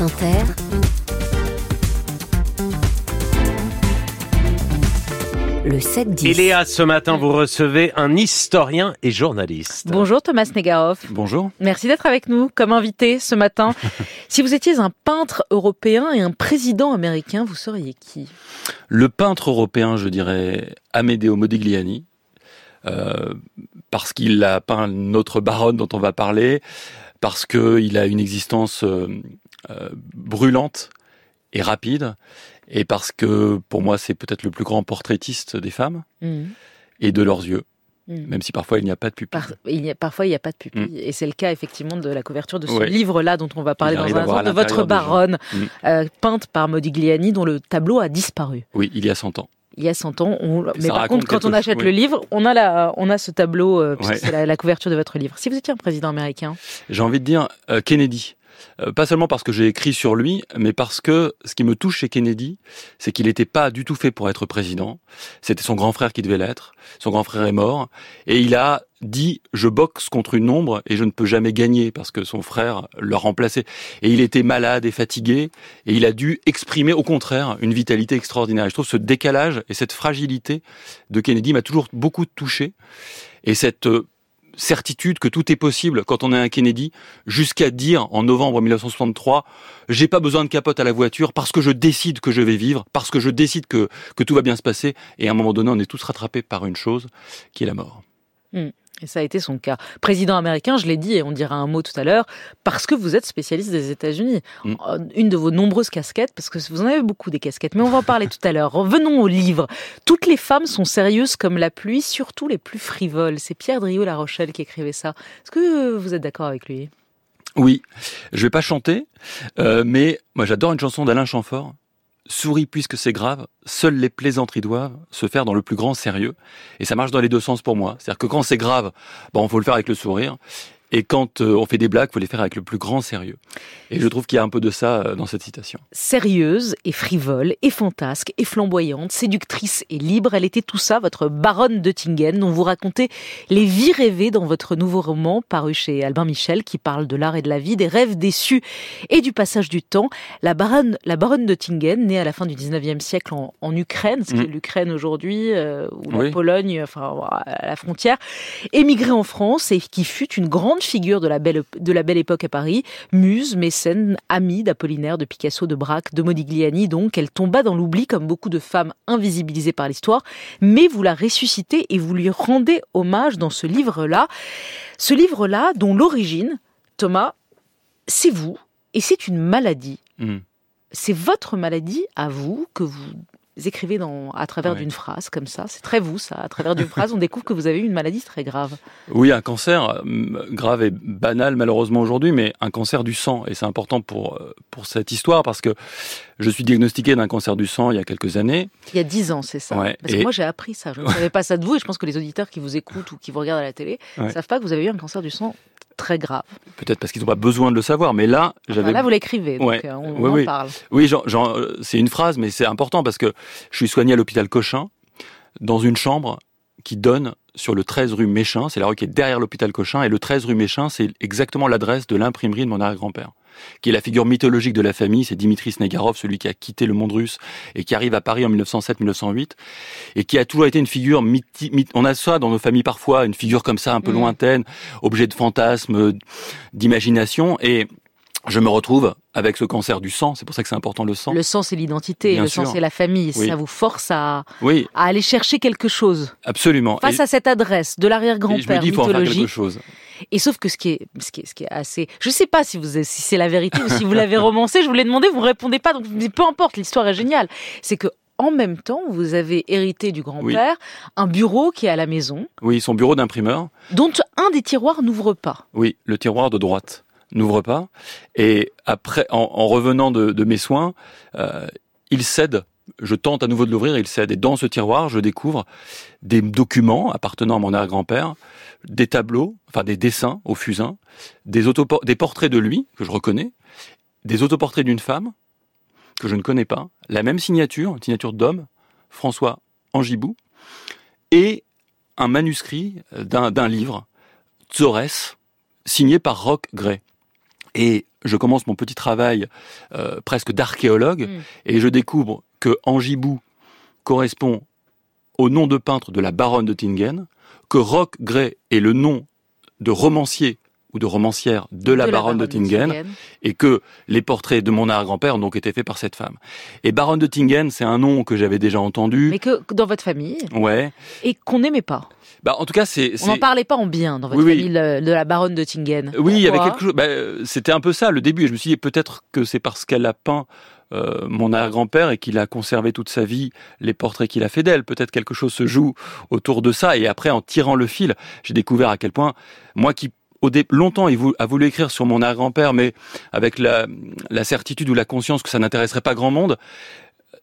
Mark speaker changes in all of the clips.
Speaker 1: France Inter, le 7-10.
Speaker 2: Et Léa, ce matin, vous recevez un historien et journaliste.
Speaker 3: Bonjour Thomas Negaroff.
Speaker 4: Bonjour.
Speaker 3: Merci d'être avec nous comme invité ce matin. si vous étiez un peintre européen et un président américain, vous seriez qui
Speaker 4: Le peintre européen, je dirais Amedeo Modigliani. Euh, parce qu'il a peint notre baronne dont on va parler, parce qu'il a une existence euh, euh, brûlante et rapide, et parce que pour moi c'est peut-être le plus grand portraitiste des femmes
Speaker 3: Mmh.
Speaker 4: et de leurs yeux,
Speaker 3: Mmh.
Speaker 4: même si parfois il n'y a pas de pupille.
Speaker 3: Par- il y a- parfois, il n'y a pas de pupille. Et c'est le cas, effectivement, de la couverture de ce
Speaker 4: Ouais.
Speaker 3: livre-là dont on va parler dans un instant, de votre baronne,
Speaker 4: Mm.
Speaker 3: euh, peinte par Modigliani, dont le tableau a disparu.
Speaker 4: Oui, il y a 100 ans.
Speaker 3: Il y a 100 ans. On- Mais par contre, quand on achète le livre, on a, la, on a ce tableau, euh, puisque
Speaker 4: Ouais.
Speaker 3: c'est la, la couverture de votre livre. Si vous étiez un président américain,
Speaker 4: J'ai envie de dire euh, Kennedy. Euh, pas seulement parce que j'ai écrit sur lui, mais parce que ce qui me touche chez Kennedy, c'est qu'il n'était pas du tout fait pour être président. C'était son grand frère qui devait l'être. Son grand frère est mort. Et il a dit, je boxe contre une ombre et je ne peux jamais gagner parce que son frère l'a remplacé. Et il était malade et fatigué et il a dû exprimer au contraire une vitalité extraordinaire. Je trouve ce décalage et cette fragilité de Kennedy m'a toujours beaucoup touché. Et cette euh, certitude que tout est possible quand on est un Kennedy, jusqu'à dire en novembre 1963, j'ai pas besoin de capote à la voiture parce que je décide que je vais vivre, parce que je décide que, tout va bien se passer. Et à un moment donné, on est tous rattrapés par une chose qui est la mort.
Speaker 3: Et ça a été son cas. Président américain, je l'ai dit, et on dira un mot tout à l'heure, parce que vous êtes spécialiste des États-Unis.
Speaker 4: Mm.
Speaker 3: Euh, Une de vos nombreuses casquettes, parce que vous en avez beaucoup des casquettes, mais on va en parler tout à l'heure. Revenons au livre. Toutes les femmes sont sérieuses comme la pluie, surtout les plus frivoles. C'est Pierre Driot-La Rochelle qui écrivait ça. Est-ce que vous êtes d'accord avec lui?
Speaker 4: Oui, je vais pas chanter, euh, mais moi j'adore une chanson d'Alain Chamfort. Souris puisque c'est grave, seules les plaisanteries doivent se faire dans le plus grand sérieux. Et ça marche dans les deux sens pour moi. C'est-à-dire que quand c'est grave, bon, faut le faire avec le sourire. Et quand euh, on fait des blagues, faut les faire avec le plus grand sérieux. Et je trouve qu'il y a un peu de ça euh, dans cette citation.
Speaker 3: Sérieuse et frivole et fantasque et flamboyante, séductrice et libre, elle était tout ça, votre baronne de Tingen, dont vous racontez les vies rêvées dans votre nouveau roman paru chez Albin Michel, qui parle de l'art et de la vie, des rêves déçus et du passage du temps. La baronne, la baronne de Tingen, née à la fin du 19e siècle en, en Ukraine, ce qui
Speaker 4: Mm.
Speaker 3: est l'Ukraine aujourd'hui, euh, ou la
Speaker 4: Oui.
Speaker 3: Pologne, enfin à la frontière, émigrée en France et qui fut une grande figure de la belle, de la belle époque à Paris, muse, mécène, amie d'Apollinaire, de Picasso, de Braque, de Modigliani, donc elle tomba dans l'oubli comme beaucoup de femmes invisibilisées par l'histoire, mais vous la ressuscitez et vous lui rendez hommage dans ce livre-là. Ce livre-là, dont l'origine, Thomas, c'est vous, et c'est une maladie.
Speaker 4: Hmm.
Speaker 3: C'est votre maladie à vous que vous écrivez dans, à travers
Speaker 4: Ouais.
Speaker 3: d'une phrase comme ça. C'est très vous, ça. À travers d'une phrase, on découvre que vous avez eu une maladie très grave.
Speaker 4: Oui, un cancer euh, grave et banal malheureusement aujourd'hui, mais un cancer du sang. Et c'est important pour, euh, pour cette histoire parce que je suis diagnostiqué d'un cancer du sang il y a quelques années.
Speaker 3: Il y a dix ans, c'est ça.
Speaker 4: Ouais,
Speaker 3: Parce que moi, j'ai appris ça. Je ne savais pas ça de vous, et je pense que les auditeurs qui vous écoutent ou qui vous regardent à la télé ne
Speaker 4: Ouais.
Speaker 3: savent pas que vous avez eu un cancer du sang très grave.
Speaker 4: Peut-être parce qu'ils n'ont pas besoin de le savoir, mais là, j'avais
Speaker 3: Enfin, là, vous l'écrivez, donc
Speaker 4: Ouais.
Speaker 3: euh, on,
Speaker 4: Oui,
Speaker 3: en
Speaker 4: oui.
Speaker 3: parle.
Speaker 4: Oui, c'est une phrase, mais c'est important parce que je suis soigné à l'hôpital Cochin, dans une chambre qui donne sur le 13 rue Méchin, c'est la rue qui est derrière l'hôpital Cochin, et le 13 rue Méchin, c'est exactement l'adresse de l'imprimerie de mon arrière-grand-père, qui est la figure mythologique de la famille, c'est Dimitri Snegarov, celui qui a quitté le monde russe et qui arrive à Paris en 1907-1908, et qui a toujours été une figure mythi- myth- on a ça dans nos familles parfois, une figure comme ça, un peu
Speaker 3: Mhm.
Speaker 4: lointaine, objet de fantasme, euh, d'imagination, et je me retrouve avec ce cancer du sang, c'est pour ça que c'est important le sang.
Speaker 3: Le sang, c'est l'identité, le sang,
Speaker 4: sûr.
Speaker 3: c'est la famille.
Speaker 4: Oui.
Speaker 3: Ça vous force à,
Speaker 4: Oui,
Speaker 3: à aller chercher quelque chose
Speaker 4: absolument.
Speaker 3: face
Speaker 4: Et-
Speaker 3: à cette adresse de
Speaker 4: et je me
Speaker 3: l'arrière-grand-père
Speaker 4: dis, il faut en faire quelque
Speaker 3: mythologique.
Speaker 4: chose.
Speaker 3: Et sauf que ce qui est, ce qui est, ce qui est assez, je sais pas si vous, si c'est la vérité ou si vous l'avez romancé. Je vous l'ai demandé, vous répondez pas. Donc peu importe, l'histoire est géniale. C'est que en même temps, vous avez hérité du grand-père un bureau qui est à la maison,
Speaker 4: Oui, son bureau d'imprimeur.
Speaker 3: dont un des tiroirs n'ouvre pas.
Speaker 4: Oui, le tiroir de droite n'ouvre pas. Et après, en, en revenant de, mes soins, euh, il cède. Je tente à nouveau de l'ouvrir, il cède. Et dans ce tiroir, je découvre des documents appartenant à mon arrière-grand-père, des tableaux, enfin des dessins au fusain, des, des portraits de lui, que je reconnais, des autoportraits d'une femme, que je ne connais pas, la même signature, une signature d'homme, François Angibou, et un manuscrit d'un d'un livre, Zores, signé par Roch Gray. Et je commence mon petit travail euh, presque d'archéologue
Speaker 3: Mm.
Speaker 4: et je découvre que Angibou correspond au nom de peintre de la baronne de Tingen, que Roch Gray est le nom de romancier ou de romancière de la, baronne, de Tingen, et que les portraits de mon arrière-grand-père ont donc été faits par cette femme. Et baronne de Tingen, c'est un nom que j'avais déjà entendu.
Speaker 3: Mais que dans votre famille,
Speaker 4: Ouais.
Speaker 3: et qu'on n'aimait pas.
Speaker 4: Bah, en tout cas, c'est.
Speaker 3: On n'en parlait pas en bien dans votre
Speaker 4: Oui, oui.
Speaker 3: famille le- de la baronne de Tingen.
Speaker 4: Oui, il y avait quelque chose. bah, C'était un peu ça le début. Et je me suis dit peut-être que c'est parce qu'elle a peint euh, mon arrière-grand-père et qu'il a conservé toute sa vie les portraits qu'il a fait d'elle. Peut-être quelque chose se joue autour de ça. Et après, en tirant le fil, j'ai découvert à quel point moi qui au dé- longtemps il vou- a voulu écrire sur mon arrière-grand-père, mais avec la, la certitude ou la conscience que ça n'intéresserait pas grand monde.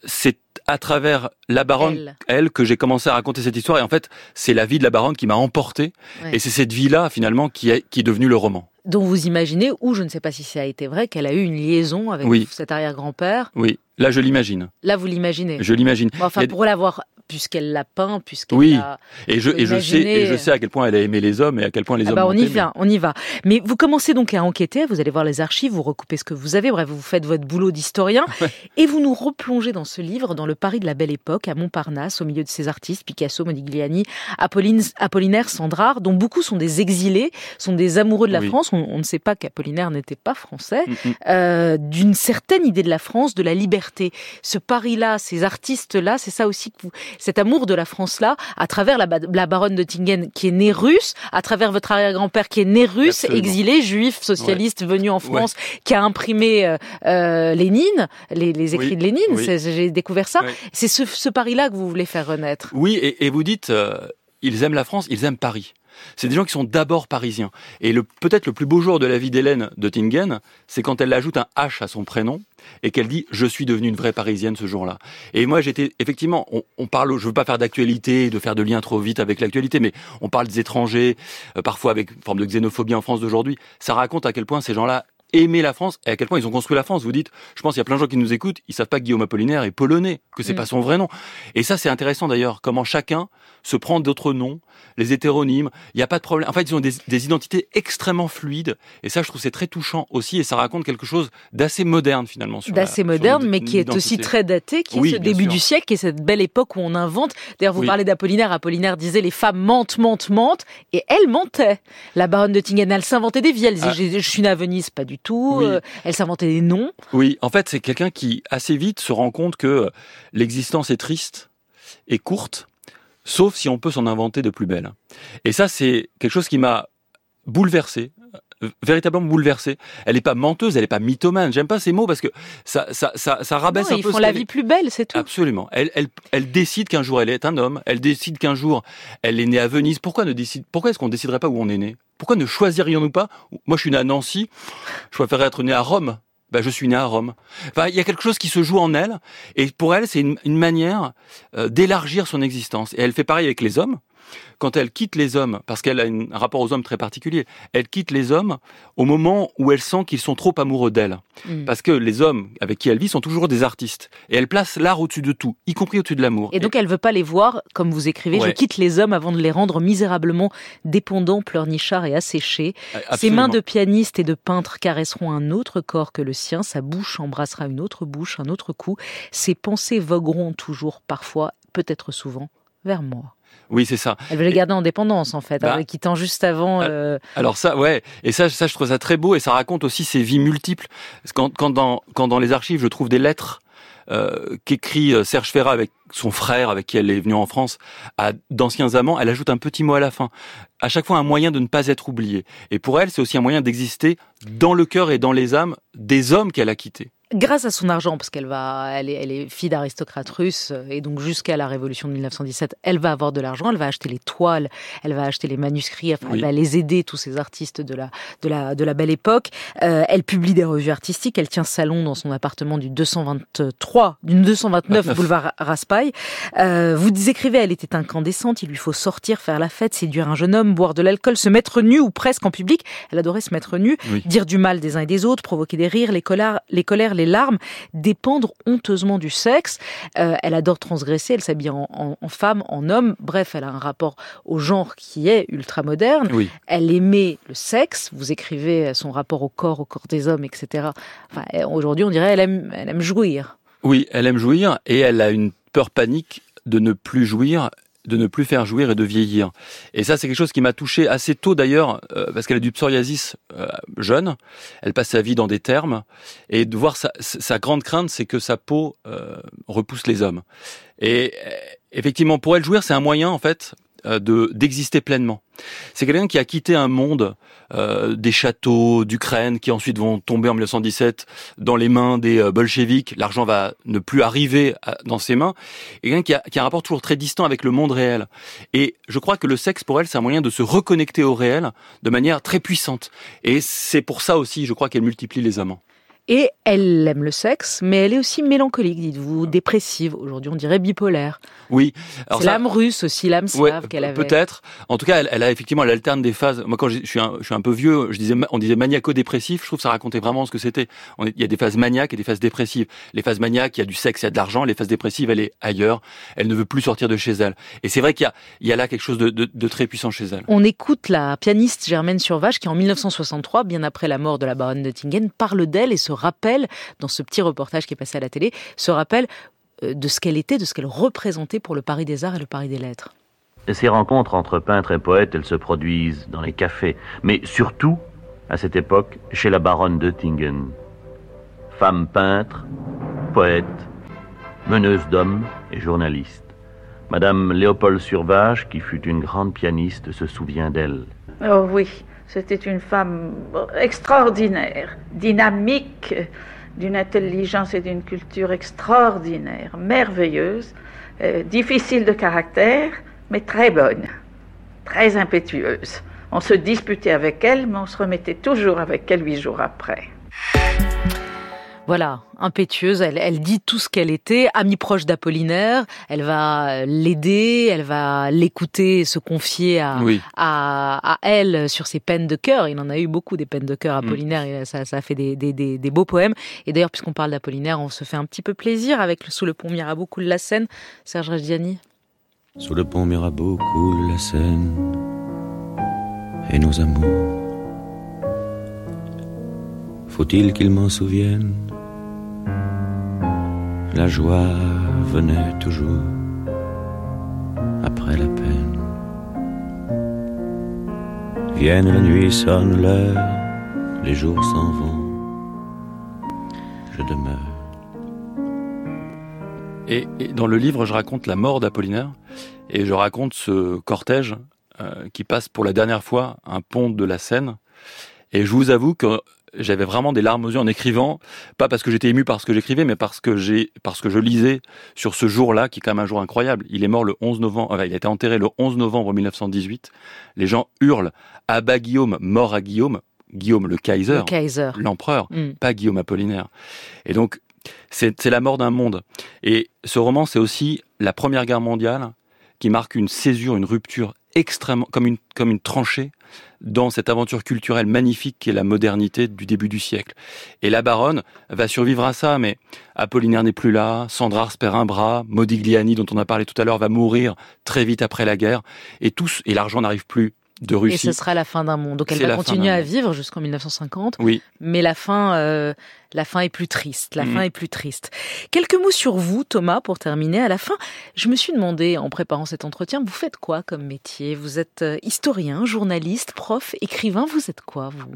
Speaker 4: C'est à travers la baronne
Speaker 3: Elle.
Speaker 4: elle que j'ai commencé à raconter cette histoire et en fait c'est la vie de la baronne qui m'a emporté
Speaker 3: Ouais.
Speaker 4: et c'est cette vie là finalement qui est qui est devenue le roman.
Speaker 3: dont vous imaginez, ou je ne sais pas si ça a été vrai, qu'elle a eu une liaison avec
Speaker 4: Oui.
Speaker 3: cet arrière-grand-père.
Speaker 4: Oui, là je l'imagine.
Speaker 3: Là, vous l'imaginez.
Speaker 4: Je l'imagine.
Speaker 3: Bon, enfin, pour l'avoir, puisqu'elle l'a peint, puisqu'elle
Speaker 4: Oui.
Speaker 3: l'a...
Speaker 4: Et je, et je sais, et je sais à quel point elle a aimé les hommes et à quel point les
Speaker 3: Ah
Speaker 4: hommes.
Speaker 3: bah on y
Speaker 4: aimée.
Speaker 3: va, on y va. Mais vous commencez donc à enquêter, vous allez voir les archives, vous recoupez ce que vous avez, bref, vous faites votre boulot d'historien, et vous nous replongez dans ce livre, dans le Paris de la Belle Époque, à Montparnasse, au milieu de ces artistes, Picasso, Modigliani, Apolline, Apollinaire, Sandrard, dont beaucoup sont des exilés, sont des amoureux de la
Speaker 4: Oui.
Speaker 3: France. On, on ne sait pas qu'Apollinaire n'était pas français,
Speaker 4: Mm, mm.
Speaker 3: euh, d'une certaine idée de la France, de la liberté. Ce Paris-là, ces artistes-là, c'est ça aussi que vous, cet amour de la France-là, à travers la, ba- la baronne de Tingen qui est née russe, à travers votre arrière-grand-père qui est né russe,
Speaker 4: Absolument.
Speaker 3: exilé, juif, socialiste, venu en France, qui a imprimé euh, euh, Lénine, les, les écrits
Speaker 4: Oui,
Speaker 3: de Lénine,
Speaker 4: oui.
Speaker 3: j'ai découvert ça. C'est ce, ce Paris-là que vous voulez faire renaître?
Speaker 4: Oui, et, et vous dites, euh, ils aiment la France, ils aiment Paris. C'est des gens qui sont d'abord parisiens. Et le peut-être le plus beau jour de la vie d'Hélène de Tingen, c'est quand elle ajoute un H à son prénom et qu'elle dit je suis devenue une vraie parisienne ce jour-là. Et moi j'étais effectivement, on, on parle, je veux pas faire d'actualité, de faire de liens trop vite avec l'actualité, mais on parle des étrangers, euh, parfois avec une forme de xénophobie en France d'aujourd'hui. Ça raconte à quel point ces gens-là aimaient la France et à quel point ils ont construit la France. Vous dites, je pense qu'il y a plein de gens qui nous écoutent, ils savent pas que Guillaume Apollinaire est polonais, que c'est
Speaker 3: Mm.
Speaker 4: pas son vrai nom. Et ça c'est intéressant d'ailleurs, comment chacun se prend d'autres noms, les hétéronymes. Il n'y a pas de problème. En fait, ils ont des, des identités extrêmement fluides. Et ça, je trouve c'est très touchant aussi. Et ça raconte quelque chose d'assez moderne finalement.
Speaker 3: D'assez moderne, mais qui est aussi très daté, qui
Speaker 4: Oui,
Speaker 3: est ce début
Speaker 4: sûr.
Speaker 3: du siècle, et cette belle époque où on invente. D'ailleurs, vous
Speaker 4: Oui.
Speaker 3: parlez d'Apollinaire. Apollinaire disait les femmes mentent, mentent, mentent, et elle mentait. La baronne de Tingen, elle s'inventait des vies. Elle disait
Speaker 4: Ah.
Speaker 3: je, je suis née à Venise, pas du tout.
Speaker 4: Oui.
Speaker 3: Euh, elle s'inventait des noms.
Speaker 4: Oui, en fait, c'est quelqu'un qui assez vite se rend compte que euh, l'existence est triste et courte, sauf si on peut s'en inventer de plus belles. Et ça, c'est quelque chose qui m'a bouleversé, véritablement bouleversé. Elle n'est pas menteuse, elle n'est pas mythomane. J'aime pas ces mots parce que ça, ça, ça, ça rabaisse
Speaker 3: Non,
Speaker 4: un
Speaker 3: ils
Speaker 4: peu.
Speaker 3: font
Speaker 4: ce
Speaker 3: la vie plus belle, c'est tout.
Speaker 4: Absolument. Elle, elle, elle décide qu'un jour elle est un homme. Elle décide qu'un jour elle est née à Venise. Pourquoi ne décide Pourquoi est-ce qu'on déciderait pas où on est né? Pourquoi ne choisirions-nous pas? Moi, je suis né à Nancy. Je préférerais être né à Rome. Ben, je suis né à Rome. Enfin, il y a quelque chose qui se joue en elle, et pour elle, c'est une, manière euh, d'élargir son existence. Et elle fait pareil avec les hommes. Quand elle quitte les hommes, parce qu'elle a une- un rapport aux hommes très particulier, elle quitte les hommes au moment où elle sent qu'ils sont trop amoureux d'elle.
Speaker 3: Mm.
Speaker 4: Parce que les hommes avec qui elle vit sont toujours des artistes. Et elle place l'art au-dessus de tout, y compris au-dessus de l'amour.
Speaker 3: Et donc, elle veut pas les voir, comme vous écrivez, je quitte les hommes avant de les rendre misérablement dépendants, pleurnichards et asséchés. Ses mains de pianiste et de peintre caresseront un autre corps que le sien, sa bouche embrassera une autre bouche, un autre cou. Ses pensées vogueront toujours, parfois, peut-être souvent, vers moi.
Speaker 4: Oui, c'est ça.
Speaker 3: Elle veut les garder en dépendance, en fait,
Speaker 4: Bah,
Speaker 3: en les quittant juste avant.
Speaker 4: euh,
Speaker 3: euh,
Speaker 4: Alors ça, ouais, et ça, ça, je trouve ça très beau, et ça raconte aussi ses vies multiples. Quand, quand, dans, quand dans les archives, je trouve des lettres euh, qu'écrit Serge Ferrat avec son frère, avec qui elle est venue en France, à d'anciens amants, elle ajoute un petit mot à la fin. À chaque fois, un moyen de ne pas être oublié. Et pour elle, c'est aussi un moyen d'exister dans le cœur et dans les âmes des hommes qu'elle a quittés.
Speaker 3: Grâce à son argent, parce qu'elle va, elle est, elle est fille d'aristocrate russe, euh, et donc jusqu'à la révolution de 1917, elle va avoir de l'argent, elle va acheter les toiles, elle va acheter les manuscrits, enfin,
Speaker 4: Oui.
Speaker 3: elle va les aider, tous ces artistes de la, de la, de la belle époque. Euh, elle publie des revues artistiques, elle tient salon dans son appartement du 223, du 229
Speaker 4: 29.
Speaker 3: boulevard Raspail. Euh, vous écrivez, elle était incandescente, il lui faut sortir, faire la fête, séduire un jeune homme, boire de l'alcool, se mettre nu ou presque en public. Elle adorait se mettre nue,
Speaker 4: Oui.
Speaker 3: dire du mal des uns et des autres, provoquer des rires, les colères, les colères, les larmes dépendre honteusement du sexe. Euh, elle adore transgresser, elle s'habille en, en, femme, en homme. Bref, elle a un rapport au genre qui est ultra moderne.
Speaker 4: Oui.
Speaker 3: Elle aimait le sexe. Vous écrivez son rapport au corps, au corps des hommes, etc. Enfin, aujourd'hui, on dirait elle aime, elle aime jouir.
Speaker 4: Oui, elle aime jouir et elle a une peur panique de ne plus jouir de ne plus faire jouir et de vieillir. Et ça, c'est quelque chose qui m'a touché assez tôt d'ailleurs, euh, parce qu'elle a du psoriasis euh, jeune. Elle passe sa vie dans des termes. Et de voir sa, sa grande crainte, c'est que sa peau euh, repousse les hommes. Et effectivement, pour elle, jouir, c'est un moyen, en fait, euh, de d'exister pleinement. C'est quelqu'un qui a quitté un monde euh, des châteaux d'Ukraine qui ensuite vont tomber en 1917 dans les mains des euh, bolcheviks. L'argent va ne plus arriver dans ses mains. Et quelqu'un qui a, qui a un rapport toujours très distant avec le monde réel. Et je crois que le sexe pour elle, c'est un moyen de se reconnecter au réel de manière très puissante. Et c'est pour ça aussi, je crois qu'elle multiplie les amants.
Speaker 3: Et elle aime le sexe, mais elle est aussi mélancolique, dites-vous, dépressive. Aujourd'hui, on dirait bipolaire.
Speaker 4: Oui.
Speaker 3: C'est l'âme russe aussi, l'âme slave qu'elle avait.
Speaker 4: Peut-être. En tout cas, elle, elle, a effectivement, elle alterne des phases. Moi, quand je suis un, je suis un peu vieux, je disais, on disait maniaco-dépressif. Je trouve que ça racontait vraiment ce que c'était. Il y a des phases maniaques et des phases dépressives. Les phases maniaques, il y a du sexe, il y a de l'argent. Les phases dépressives, elle est ailleurs. Elle ne veut plus sortir de chez elle. Et c'est vrai qu'il y a, il y a là quelque chose de, de, de, très puissant chez elle.
Speaker 3: On écoute la pianiste Germaine Survache qui, en 1963, bien après la mort de la baronne de Tingen, parle d'elle et se rappelle dans ce petit reportage qui est passé à la télé, se rappelle euh, de ce qu'elle était, de ce qu'elle représentait pour le Paris des Arts et le Paris des Lettres.
Speaker 5: Ces rencontres entre peintres et poètes, elles se produisent dans les cafés, mais surtout, à cette époque, chez la baronne de Tingen. Femme peintre, poète, meneuse d'hommes et journaliste. Madame Léopold Survage, qui fut une grande pianiste, se souvient d'elle.
Speaker 6: Oh oui, c'était une femme extraordinaire, dynamique, d'une intelligence et d'une culture extraordinaire, merveilleuse, euh, difficile de caractère, mais très bonne, très impétueuse. On se disputait avec elle, mais on se remettait toujours avec elle huit jours après.
Speaker 3: Voilà, impétueuse, elle, dit tout ce qu'elle était, amie proche d'Apollinaire, elle va l'aider, elle va l'écouter, se confier à, à, elle sur ses peines de cœur. Il en a eu beaucoup des peines de cœur, mm. Apollinaire, ça, ça a fait des, des, des, beaux poèmes. Et d'ailleurs, puisqu'on parle d'Apollinaire, on se fait un petit peu plaisir avec Sous le pont Mirabeau coule la Seine, Serge Reggiani.
Speaker 7: Sous le pont Mirabeau coule la Seine et nos amours. Faut-il qu'ils m'en souviennent? La joie venait toujours après la peine. Vienne la nuit, sonne l'heure, les jours s'en vont, je demeure.
Speaker 4: Et, dans le livre, je raconte la mort d'Apollinaire et je raconte ce cortège euh, qui passe pour la dernière fois un pont de la Seine. Et je vous avoue que j'avais vraiment des larmes aux yeux en écrivant, pas parce que j'étais ému par ce que j'écrivais, mais parce que j'ai, parce que je lisais sur ce jour-là, qui est quand même un jour incroyable. Il est mort le 11 novembre, enfin, il a été enterré le 11 novembre 1918. Les gens hurlent à bas Guillaume, mort à Guillaume. Guillaume le Kaiser, l'empereur, mm. pas Guillaume Apollinaire. Et donc, c'est la mort d'un monde. Et ce roman, c'est aussi la Première Guerre mondiale qui marque une césure, une rupture extrêmement, comme une, comme une tranchée dans cette aventure culturelle magnifique qui est la modernité du début du siècle. Et la baronne va survivre à ça, mais Apollinaire n'est plus là, Sandra perd un bras, Modigliani, dont on a parlé tout à l'heure, va mourir très vite après la guerre, et tous, et l'argent n'arrive plus de Russie.
Speaker 3: Et ce sera la fin d'un monde. Donc elle va continuer à vivre jusqu'en 1950.
Speaker 4: Oui.
Speaker 3: Mais la fin, euh, la fin est plus triste. La mm. fin est plus triste. Quelques mots sur vous, Thomas, pour terminer. À la fin, je me suis demandé, en préparant cet entretien, vous faites quoi comme métier? Vous êtes euh, historien, journaliste, prof, écrivain. Vous êtes quoi, vous?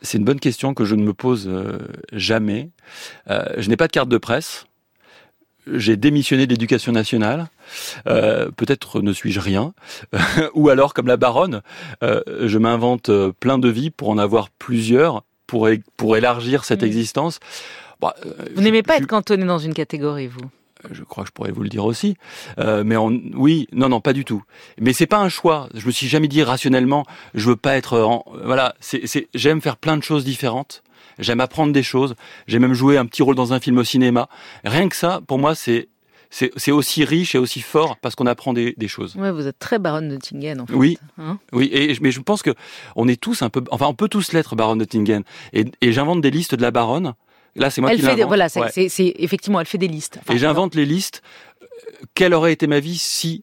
Speaker 4: C'est une bonne question que je ne me pose euh, jamais. je n'ai pas de carte de presse j'ai démissionné de l'éducation nationale. Euh, peut-être ne suis-je rien. Ou alors, comme la baronne, euh, je m'invente euh, plein de vies pour en avoir plusieurs, pour, pour élargir cette mmh. existence.
Speaker 3: Bah, vous n'aimez pas être cantonné dans une catégorie, vous?
Speaker 4: Je crois que je pourrais vous le dire aussi. mais oui, non, non, pas du tout. Mais c'est pas un choix. Je me suis jamais dit rationnellement, je veux pas être. En, voilà, c'est, j'aime faire plein de choses différentes j'aime apprendre des choses, j'ai même joué un petit rôle dans un film au cinéma. Rien que ça, pour moi, c'est c'est aussi riche et aussi fort parce qu'on apprend des, des, choses.
Speaker 3: Ouais, vous êtes très baronne de Tingen, en fait.
Speaker 4: Oui, hein oui. Et, mais je pense que on est tous un peu, enfin, on peut tous l'être baronne de Tingen. Et, et j'invente des listes de la baronne Là, c'est moi
Speaker 3: Elle
Speaker 4: qui
Speaker 3: fait des,
Speaker 4: l'invente.
Speaker 3: voilà, c'est,
Speaker 4: Ouais.
Speaker 3: c'est- c'est- effectivement, elle fait des listes. Enfin,
Speaker 4: Et j'invente les listes. Quelle aurait été ma vie si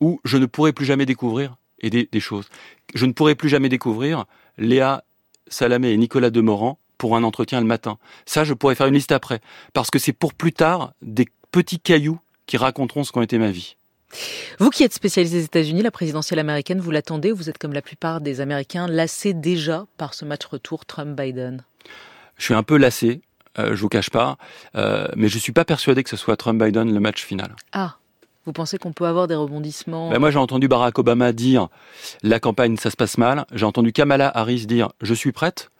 Speaker 4: où je ne pourrais plus jamais découvrir et des, des choses. Je ne pourrais plus jamais découvrir Léa Salamé et Nicolas Demorand pour un entretien le matin. Ça, je pourrais faire une liste après. Parce que c'est pour plus tard des petits cailloux qui raconteront ce qu'ont été ma vie.
Speaker 3: Vous qui êtes spécialisé aux États-Unis, la présidentielle américaine, vous l'attendez ou vous êtes comme la plupart des Américains lassés déjà par ce match retour Trump-Biden?
Speaker 4: Je suis un peu lassé, euh, je vous cache pas, euh, mais je suis pas persuadé que ce soit Trump-Biden le match final.
Speaker 3: Ah, vous pensez qu'on peut avoir des rebondissements
Speaker 4: Ben moi, j'ai entendu Barack Obama dire la campagne, ça se passe mal. J'ai entendu Kamala Harris dire je suis prête.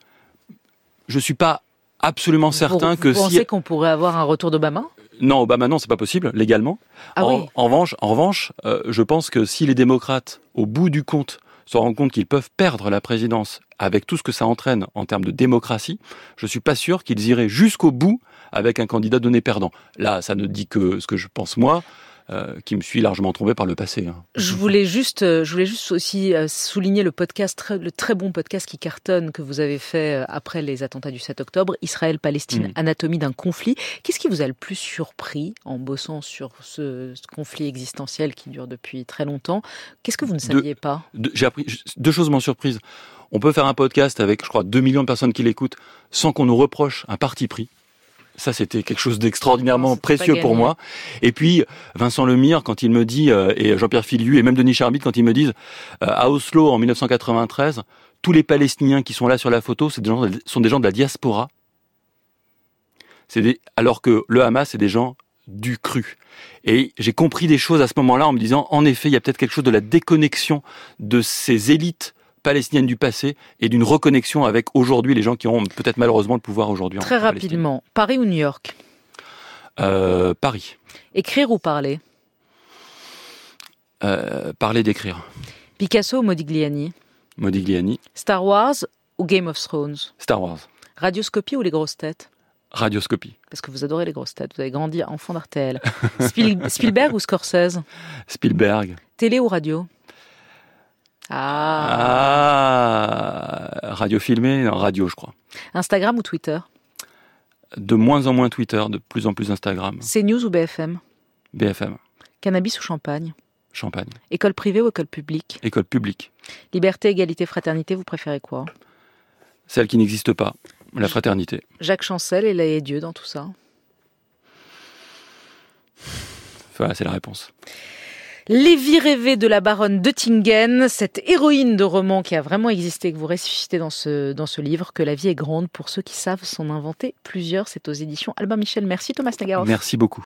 Speaker 4: Je suis pas absolument certain
Speaker 3: vous,
Speaker 4: que
Speaker 3: vous pensez
Speaker 4: si
Speaker 3: qu'on pourrait avoir un retour d'Obama?
Speaker 4: Non Obama non c'est pas possible légalement.
Speaker 3: Ah
Speaker 4: en,
Speaker 3: oui.
Speaker 4: en revanche, en revanche, euh, je pense que si les démocrates au bout du compte se rendent compte qu'ils peuvent perdre la présidence avec tout ce que ça entraîne en termes de démocratie, je suis pas sûr qu'ils iraient jusqu'au bout avec un candidat donné perdant. Là, ça ne dit que ce que je pense moi, euh, qui me suis largement trompé par le passé. hein.
Speaker 3: Je voulais juste, euh, je voulais juste aussi euh, souligner le podcast, le très bon podcast qui cartonne que vous avez fait après les attentats du 7 octobre, Israël-Palestine,
Speaker 4: Mhm.
Speaker 3: anatomie d'un conflit. Qu'est-ce qui vous a le plus surpris en bossant sur ce, ce conflit existentiel qui dure depuis très longtemps? Qu'est-ce que vous ne
Speaker 4: De-
Speaker 3: saviez pas?
Speaker 4: j'ai appris deux choses m'ont surprise. On peut faire un podcast avec, je crois, 2 millions de personnes qui l'écoutent sans qu'on nous reproche un parti pris. Ça, c'était quelque chose d'extraordinairement précieux pour moi. Et puis, Vincent Lemire, quand il me dit, euh, et Jean-Pierre Filiu, et même Denis Charbit, quand ils me disent, euh, à Oslo, en 1993, tous les Palestiniens qui sont là sur la photo, c'est des gens, sont des gens de la diaspora. C'est des, alors que le Hamas, c'est des gens du cru. Et j'ai compris des choses à ce moment-là en me disant, en effet, il y a peut-être quelque chose de la déconnexion de ces élites palestiniennes du passé et d'une reconnexion avec aujourd'hui les gens qui ont peut-être malheureusement le pouvoir aujourd'hui. en
Speaker 3: Très
Speaker 4: Palestine.
Speaker 3: rapidement, Paris ou New York?
Speaker 4: Euh, Paris.
Speaker 3: Écrire ou parler?
Speaker 4: Euh, parler d'écrire.
Speaker 3: Picasso ou Modigliani?
Speaker 4: Modigliani.
Speaker 3: Star Wars ou Game of Thrones?
Speaker 4: Star Wars.
Speaker 3: Radioscopie ou les grosses têtes?
Speaker 4: Radioscopie.
Speaker 3: Parce que vous adorez les grosses têtes, vous avez grandi enfant d'RTL. Spiel- Spielberg ou Scorsese?
Speaker 4: Spielberg.
Speaker 3: Télé ou radio? Ah.
Speaker 4: Ah, radio filmé, non, radio, je crois.
Speaker 3: Instagram ou Twitter?
Speaker 4: De moins en moins Twitter, de plus en plus Instagram.
Speaker 3: CNews ou BFM
Speaker 4: BFM.
Speaker 3: Cannabis ou champagne?
Speaker 4: Champagne.
Speaker 3: École privée ou école publique?
Speaker 4: École publique.
Speaker 3: Liberté, égalité, fraternité, vous préférez quoi?
Speaker 4: Celle qui n'existe pas. La fraternité.
Speaker 3: Jacques Chancel et la Dieu dans tout ça
Speaker 4: Voilà, c'est la réponse.
Speaker 3: Les vies rêvées de la baronne de Tingen, cette héroïne de roman qui a vraiment existé, que vous ressuscitez dans ce, dans ce livre, que la vie est grande pour ceux qui savent s'en inventer plusieurs. C'est aux éditions Albin Michel. Merci Thomas Nagaroff.
Speaker 4: Merci beaucoup.